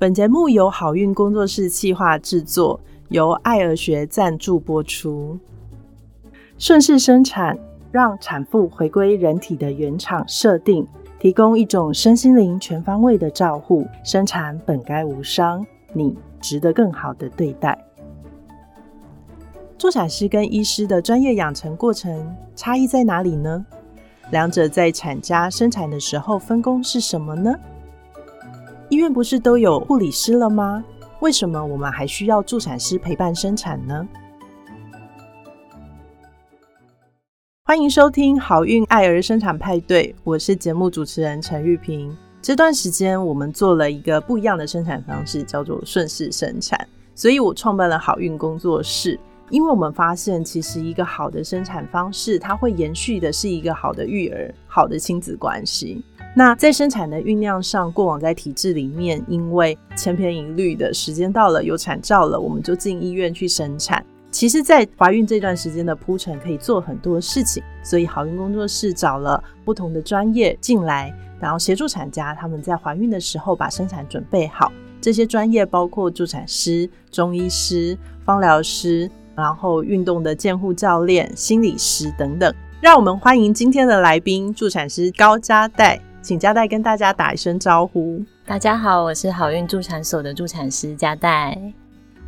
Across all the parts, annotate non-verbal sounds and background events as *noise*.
本节目由好运工作室企划制作，由爱儿学赞助播出。顺势生产，让产妇回归人体的原厂设定，提供一种身心灵全方位的照护。生产本该无伤，你值得更好的对待。助产师跟医师的专业养成过程差异在哪里呢？两者在产家生产的时候分工是什么呢？医院不是都有护理师了吗？为什么我们还需要助产师陪伴生产呢？欢迎收听好运爱儿生产派对，我是节目主持人陈玉萍。这段时间我们做了一个不一样的生产方式，叫做顺势生产，所以我创办了好运工作室。因为我们发现，其实一个好的生产方式，它会延续的是一个好的育儿、好的亲子关系。那在生产的酝酿上，过往在体制里面，因为千篇一律的时间到了有产兆了，我们就进医院去生产。其实，在怀孕这段时间的铺陈，可以做很多事情。所以，好运工作室找了不同的专业进来，然后协助产家他们在怀孕的时候把生产准备好。这些专业包括助产师、中医师、芳疗师。然后，运动的健护教练、心理师等等，让我们欢迎今天的来宾——助产师高嘉代，请嘉代跟大家打一声招呼。大家好，我是好运助产所的助产师嘉代。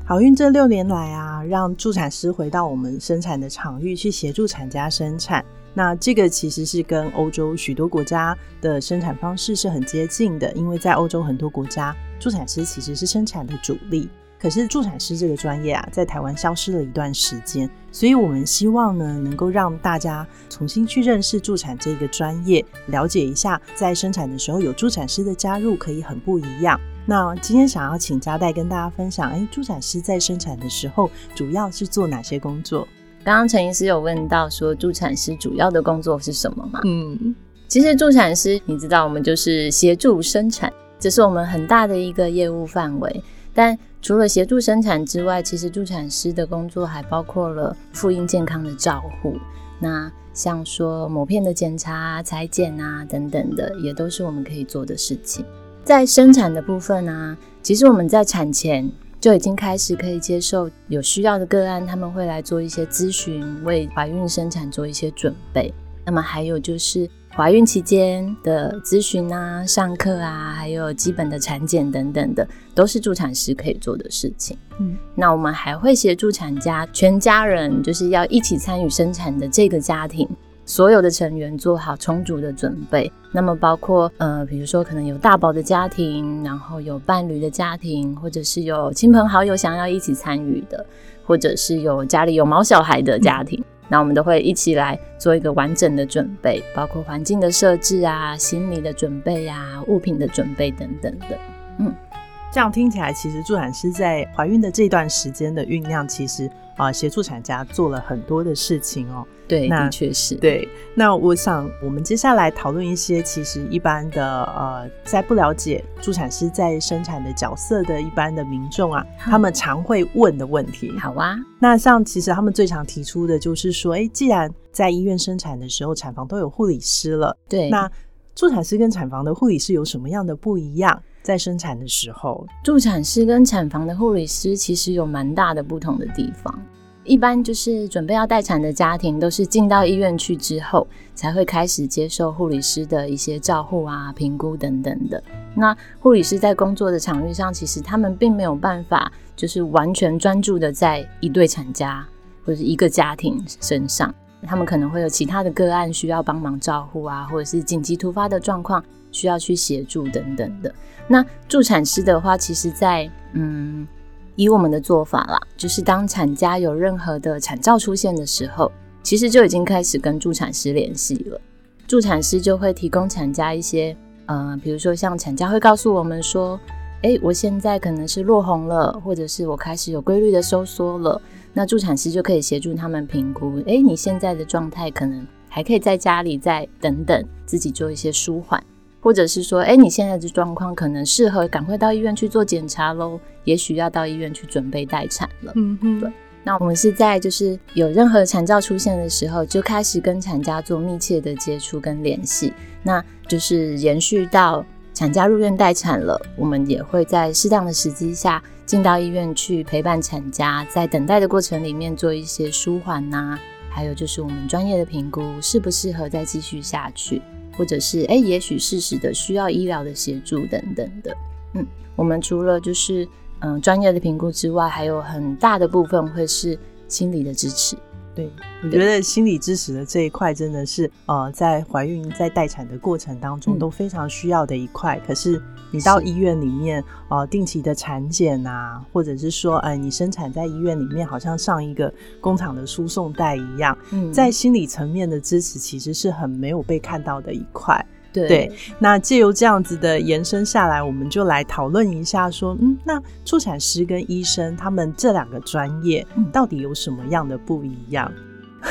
好运这六年来啊，让助产师回到我们生产的场域去协助产家生产。那这个其实是跟欧洲许多国家的生产方式是很接近的，因为在欧洲很多国家，助产师其实是生产的主力。可是助产师这个专业啊，在台湾消失了一段时间，所以我们希望呢，能够让大家重新去认识助产这个专业，了解一下，在生产的时候有助产师的加入可以很不一样。那今天想要请嘉代跟大家分享，哎，助产师在生产的时候主要是做哪些工作？刚刚陈医师有问到说，助产师主要的工作是什么吗？嗯，其实助产师，你知道，我们就是协助生产，这是我们很大的一个业务范围，但。除了协助生产之外，其实助产师的工作还包括了妇婴健康的照护。那像说某片的检查、裁剪啊等等的，也都是我们可以做的事情。在生产的部分呢，其实我们在产前就已经开始可以接受有需要的个案，他们会来做一些咨询，为怀孕生产做一些准备。那么还有就是。怀孕期间的咨询啊、上课啊，还有基本的产检等等的，都是助产师可以做的事情。嗯，那我们还会协助产家全家人，就是要一起参与生产的这个家庭，所有的成员做好充足的准备。那么包括呃，比如说可能有大宝的家庭，然后有伴侣的家庭，或者是有亲朋好友想要一起参与的，或者是有家里有毛小孩的家庭。那我们都会一起来做一个完整的准备，包括环境的设置啊、心理的准备啊、物品的准备等等的。嗯，这样听起来，其实助产师在怀孕的这段时间的酝酿，其实。啊，协助产家做了很多的事情哦。对，的确是。对，那我想我们接下来讨论一些其实一般的呃，在不了解助产师在生产的角色的一般的民众啊，他们常会问的问题。好啊，那像其实他们最常提出的就是说，哎，既然在医院生产的时候，产房都有护理师了，对，那助产师跟产房的护理师有什么样的不一样？在生产的时候，助产师跟产房的护理师其实有蛮大的不同的地方。一般就是准备要待产的家庭，都是进到医院去之后，才会开始接受护理师的一些照护啊、评估等等的。那护理师在工作的场域上，其实他们并没有办法，就是完全专注的在一对产家或者一个家庭身上，他们可能会有其他的个案需要帮忙照护啊，或者是紧急突发的状况。需要去协助等等的。那助产师的话，其实，在嗯，以我们的做法啦，就是当产家有任何的产兆出现的时候，其实就已经开始跟助产师联系了。助产师就会提供产家一些，呃，比如说像产家会告诉我们说，哎，我现在可能是落红了，或者是我开始有规律的收缩了，那助产师就可以协助他们评估，哎，你现在的状态可能还可以在家里再等等，自己做一些舒缓。或者是说，哎，你现在的状况可能适合赶快到医院去做检查喽，也许要到医院去准备待产了。嗯哼，对。那我们是在就是有任何产兆出现的时候，就开始跟产家做密切的接触跟联系，那就是延续到。产家入院待产了，我们也会在适当的时机下进到医院去陪伴产家，在等待的过程里面做一些舒缓呐，还有就是我们专业的评估适不适合再继续下去，或者是哎，也许事实的需要医疗的协助等等的。嗯，我们除了就是嗯专业的评估之外，还有很大的部分会是心理的支持。对，我觉得心理支持的这一块真的是，呃，在怀孕、在待产的过程当中都非常需要的一块。可是你到医院里面，呃，定期的产检啊，或者是说，哎，你生产在医院里面，好像上一个工厂的输送带一样，在心理层面的支持其实是很没有被看到的一块。对，那借由这样子的延伸下来，我们就来讨论一下，说，嗯，那助产师跟医生他们这两个专业到底有什么样的不一样？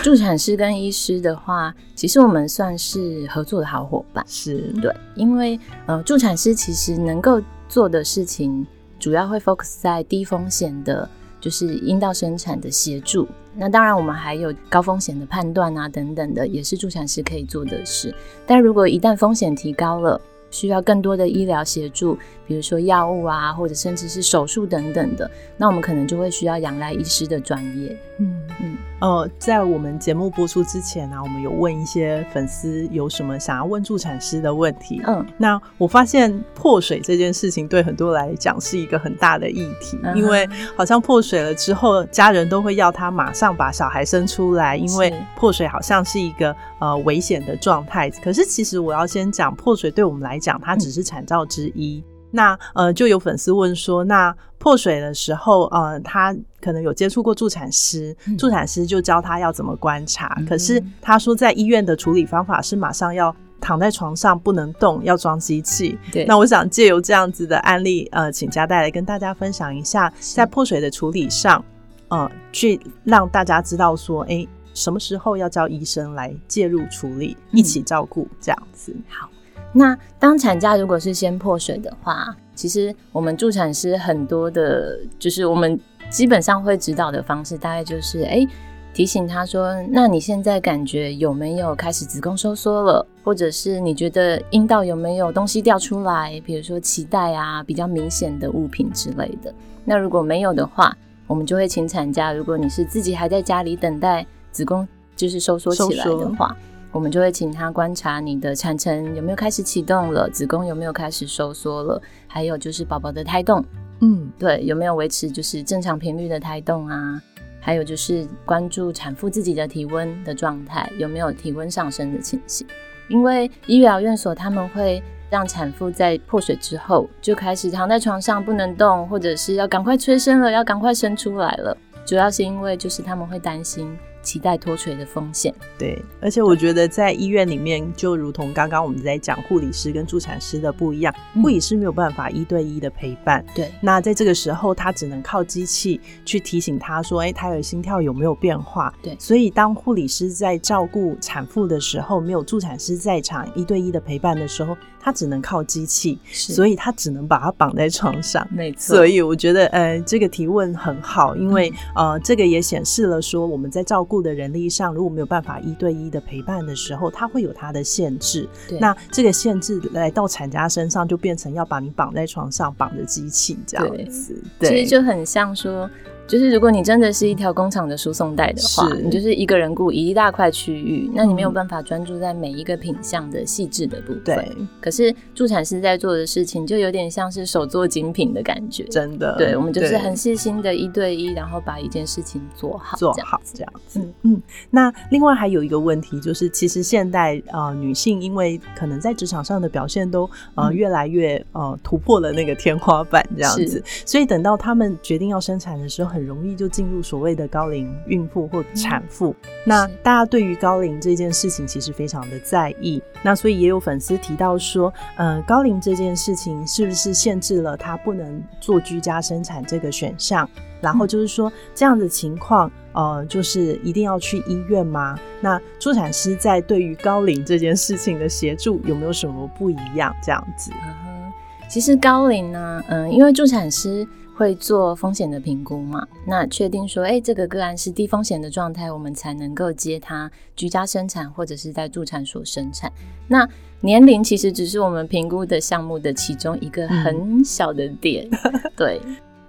助产师跟医师的话，*laughs* 其实我们算是合作的好伙伴，是对，因为呃，助产师其实能够做的事情，主要会 focus 在低风险的。就是阴道生产的协助，那当然我们还有高风险的判断啊等等的，也是助产师可以做的事。但如果一旦风险提高了，需要更多的医疗协助，比如说药物啊，或者甚至是手术等等的，那我们可能就会需要仰赖医师的专业。嗯嗯。呃，在我们节目播出之前呢，我们有问一些粉丝有什么想要问助产师的问题。嗯，那我发现破水这件事情对很多来讲是一个很大的议题，因为好像破水了之后，家人都会要他马上把小孩生出来，因为破水好像是一个呃危险的状态。可是其实我要先讲，破水对我们来讲，它只是产兆之一。那呃，就有粉丝问说，那破水的时候，呃，他可能有接触过助产师，助产师就教他要怎么观察。可是他说，在医院的处理方法是马上要躺在床上不能动，要装机器。对。那我想借由这样子的案例，呃，请嘉代来跟大家分享一下，在破水的处理上，呃，去让大家知道说，哎，什么时候要叫医生来介入处理，一起照顾这样子。好。那当产假如果是先破水的话，其实我们助产师很多的，就是我们基本上会指导的方式，大概就是，哎，提醒他说，那你现在感觉有没有开始子宫收缩了，或者是你觉得阴道有没有东西掉出来，比如说脐带啊，比较明显的物品之类的。那如果没有的话，我们就会请产假。如果你是自己还在家里等待子宫就是收缩起来的话。我们就会请他观察你的产程有没有开始启动了，子宫有没有开始收缩了，还有就是宝宝的胎动，嗯，对，有没有维持就是正常频率的胎动啊？还有就是关注产妇自己的体温的状态，有没有体温上升的情形？因为医疗院所他们会让产妇在破水之后就开始躺在床上不能动，或者是要赶快催生了，要赶快生出来了，主要是因为就是他们会担心。脐带脱垂的风险，对，而且我觉得在医院里面，就如同刚刚我们在讲护理师跟助产师的不一样，护理师没有办法一对一的陪伴，对，那在这个时候，他只能靠机器去提醒他说，哎，胎儿心跳有没有变化？对，所以当护理师在照顾产妇的时候，没有助产师在场一对一的陪伴的时候。他只能靠机器，所以他只能把它绑在床上。没错，所以我觉得，呃，这个提问很好，因为呃，这个也显示了说，我们在照顾的人力上，如果没有办法一对一的陪伴的时候，它会有它的限制。那这个限制来到产家身上，就变成要把你绑在床上，绑着机器这样子。对其实就很像说。就是如果你真的是一条工厂的输送带的话，你就是一个人雇一大块区域，那你没有办法专注在每一个品相的细致的部分。对，可是助产师在做的事情就有点像是手做精品的感觉，真的。对，我们就是很细心的一对一，然后把一件事情做好，做好这样子。嗯嗯。那另外还有一个问题就是，其实现代呃女性因为可能在职场上的表现都呃越来越呃突破了那个天花板这样子，所以等到她们决定要生产的时候，很。很容易就进入所谓的高龄孕妇或产妇。那大家对于高龄这件事情其实非常的在意。那所以也有粉丝提到说，呃，高龄这件事情是不是限制了她不能做居家生产这个选项？然后就是说这样的情况，呃，就是一定要去医院吗？那助产师在对于高龄这件事情的协助有没有什么不一样？这样子？其实高龄呢，嗯，因为助产师会做风险的评估嘛？那确定说，哎，这个个案是低风险的状态，我们才能够接他居家生产或者是在助产所生产。那年龄其实只是我们评估的项目的其中一个很小的点，*laughs* 对，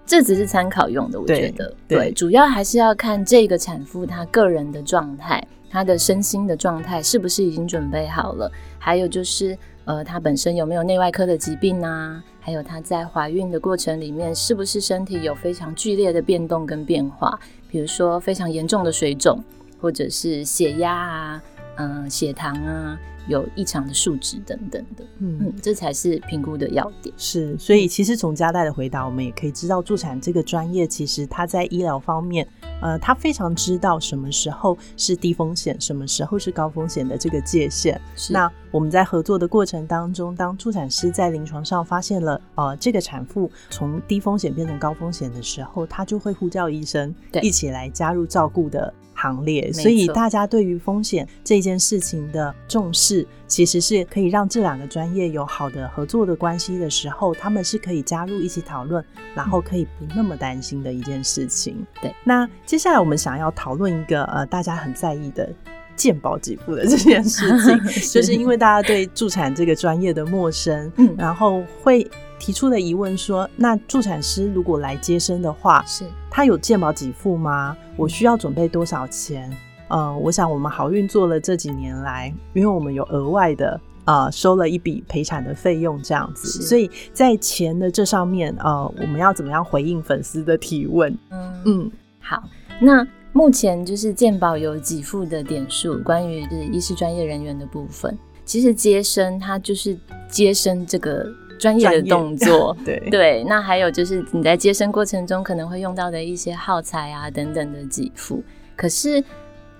这只是参考用的，我觉得，对，主要还是要看这个产妇她个人的状态，她的身心的状态是不是已经准备好了，还有就是。呃，她本身有没有内外科的疾病啊？还有她在怀孕的过程里面，是不是身体有非常剧烈的变动跟变化？比如说非常严重的水肿，或者是血压啊，嗯，血糖啊。有异常的数值等等的，嗯，这才是评估的要点。是，所以其实从佳代的回答，我们也可以知道，助产这个专业其实它在医疗方面，呃，他非常知道什么时候是低风险，什么时候是高风险的这个界限。那我们在合作的过程当中，当助产师在临床上发现了，呃，这个产妇从低风险变成高风险的时候，他就会呼叫医生，一起来加入照顾的。行列，所以大家对于风险这件事情的重视，其实是可以让这两个专业有好的合作的关系的时候，他们是可以加入一起讨论，然后可以不那么担心的一件事情。对，那接下来我们想要讨论一个呃大家很在意的鉴保给付的这件事 *laughs* 情，就是因为大家对助产这个专业的陌生，嗯，然后会。提出的疑问说：“那助产师如果来接生的话，是他有鉴保给付吗？我需要准备多少钱？嗯，我想我们好运做了这几年来，因为我们有额外的啊收了一笔赔偿的费用，这样子，所以在钱的这上面，呃，我们要怎么样回应粉丝的提问？嗯嗯，好，那目前就是健保有给付的点数，关于是医师专业人员的部分，其实接生它就是接生这个。”专业的动作，*laughs* 对对，那还有就是你在接生过程中可能会用到的一些耗材啊等等的给付。可是，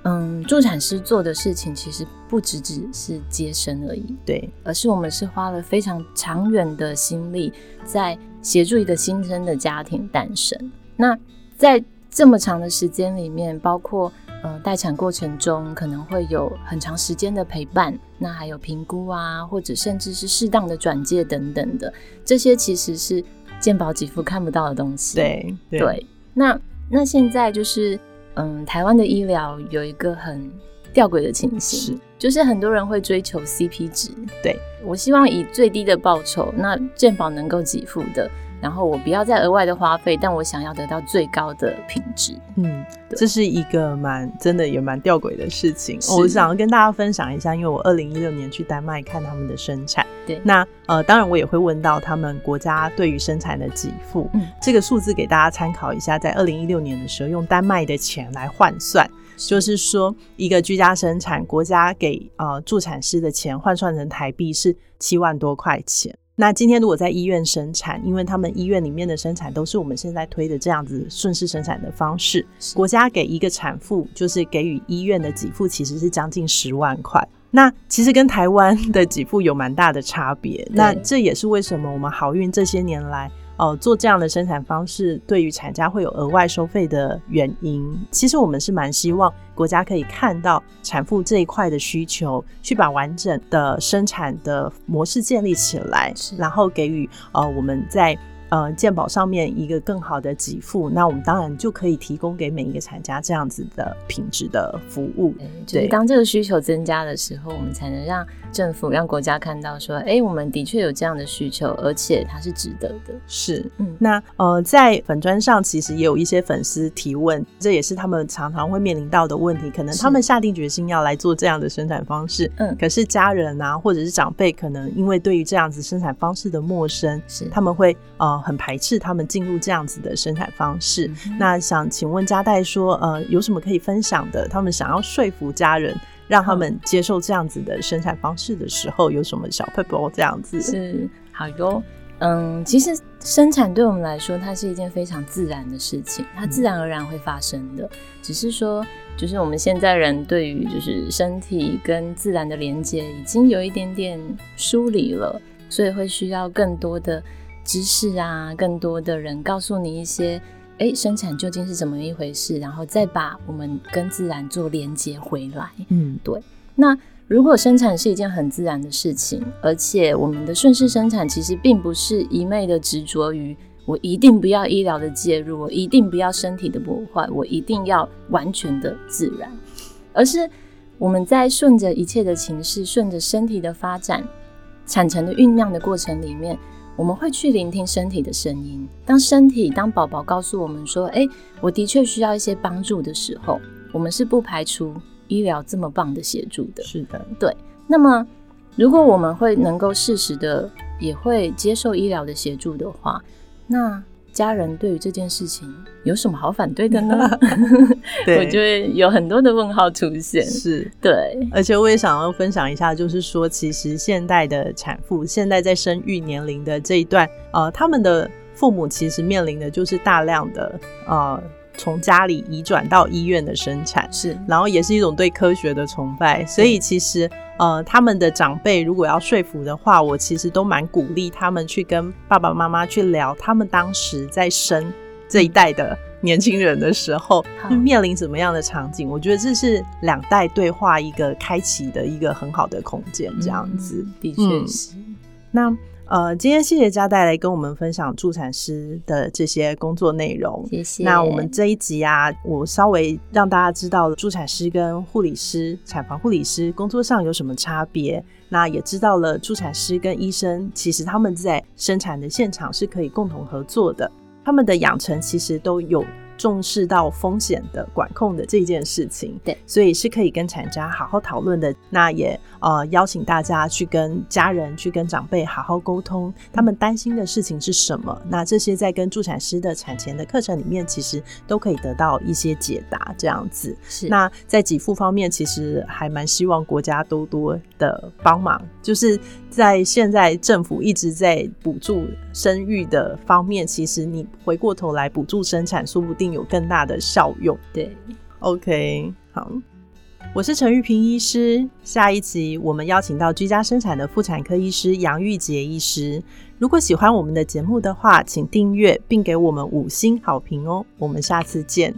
嗯，助产师做的事情其实不只只是接生而已，对，而是我们是花了非常长远的心力在协助一个新生的家庭诞生。那在这么长的时间里面，包括。呃，待产过程中可能会有很长时间的陪伴，那还有评估啊，或者甚至是适当的转介等等的，这些其实是健保给付看不到的东西。对对，那那现在就是，嗯，台湾的医疗有一个很吊诡的情形，就是很多人会追求 CP 值。对我希望以最低的报酬，那健保能够给付的。然后我不要再额外的花费，但我想要得到最高的品质。嗯，这是一个蛮真的也蛮吊诡的事情。我想要跟大家分享一下，因为我二零一六年去丹麦看他们的生产。对，那呃，当然我也会问到他们国家对于生产的给付。嗯，这个数字给大家参考一下，在二零一六年的时候，用丹麦的钱来换算，就是说一个居家生产，国家给呃助产师的钱换算成台币是七万多块钱。那今天如果在医院生产，因为他们医院里面的生产都是我们现在推的这样子顺势生产的方式，国家给一个产妇就是给予医院的给付，其实是将近十万块。那其实跟台湾的给付有蛮大的差别。那这也是为什么我们好运这些年来。哦，做这样的生产方式对于产家会有额外收费的原因，其实我们是蛮希望国家可以看到产妇这一块的需求，去把完整的生产的模式建立起来，然后给予呃我们在。呃，健保上面一个更好的给付，那我们当然就可以提供给每一个产家这样子的品质的服务。对，当这个需求增加的时候，我们才能让政府、让国家看到说，哎，我们的确有这样的需求，而且它是值得的。是，嗯，那呃，在粉砖上其实也有一些粉丝提问，这也是他们常常会面临到的问题。可能他们下定决心要来做这样的生产方式，嗯，可是家人啊，或者是长辈，可能因为对于这样子生产方式的陌生，是他们会呃。很排斥他们进入这样子的生产方式。那想请问嘉代说，呃，有什么可以分享的？他们想要说服家人，让他们接受这样子的生产方式的时候，有什么小 p e p 这样子？是好哟。嗯，其实生产对我们来说，它是一件非常自然的事情，它自然而然会发生的。只是说，就是我们现在人对于就是身体跟自然的连接，已经有一点点疏离了，所以会需要更多的。知识啊，更多的人告诉你一些，哎，生产究竟是怎么一回事，然后再把我们跟自然做连接回来。嗯，对。那如果生产是一件很自然的事情，而且我们的顺势生产其实并不是一昧的执着于我一定不要医疗的介入，我一定不要身体的破坏，我一定要完全的自然，而是我们在顺着一切的情势，顺着身体的发展、产程的酝酿的过程里面，我们会去聆听身体的声音。当身体、当宝宝告诉我们说：“哎，我的确需要一些帮助”的时候，我们是不排除医疗这么棒的协助的。是的，对。那么，如果我们会能够适时的，也会接受医疗的协助的话，那家人对于这件事情有什么好反对的呢？*laughs* 我就会有很多的问号出现。是对，而且我也想要分享一下，就是说，其实现代的产妇，现在在生育年龄的这一段，呃，他们的父母其实面临的就是大量的呃。从家里移转到医院的生产是，然后也是一种对科学的崇拜，所以其实呃，他们的长辈如果要说服的话，我其实都蛮鼓励他们去跟爸爸妈妈去聊，他们当时在生这一代的年轻人的时候，*laughs* 面临什么样的场景？我觉得这是两代对话一个开启的一个很好的空间，这样子的确是。那。呃，今天谢谢嘉带来跟我们分享助产师的这些工作内容。谢谢。那我们这一集啊，我稍微让大家知道了助产师跟护理师、产房护理师工作上有什么差别。那也知道了助产师跟医生其实他们在生产的现场是可以共同合作的，他们的养成其实都有。重视到风险的管控的这件事情，对，所以是可以跟产家好好讨论的。那也呃邀请大家去跟家人、去跟长辈好好沟通，他们担心的事情是什么？那这些在跟助产师的产前的课程里面，其实都可以得到一些解答。这样子是。那在给付方面，其实还蛮希望国家多多的帮忙，就是在现在政府一直在补助生育的方面，其实你回过头来补助生产，说不定。有更大的效用。对，OK，好，我是陈玉平医师。下一集我们邀请到居家生产的妇产科医师杨玉杰医师。如果喜欢我们的节目的话，请订阅并给我们五星好评哦。我们下次见。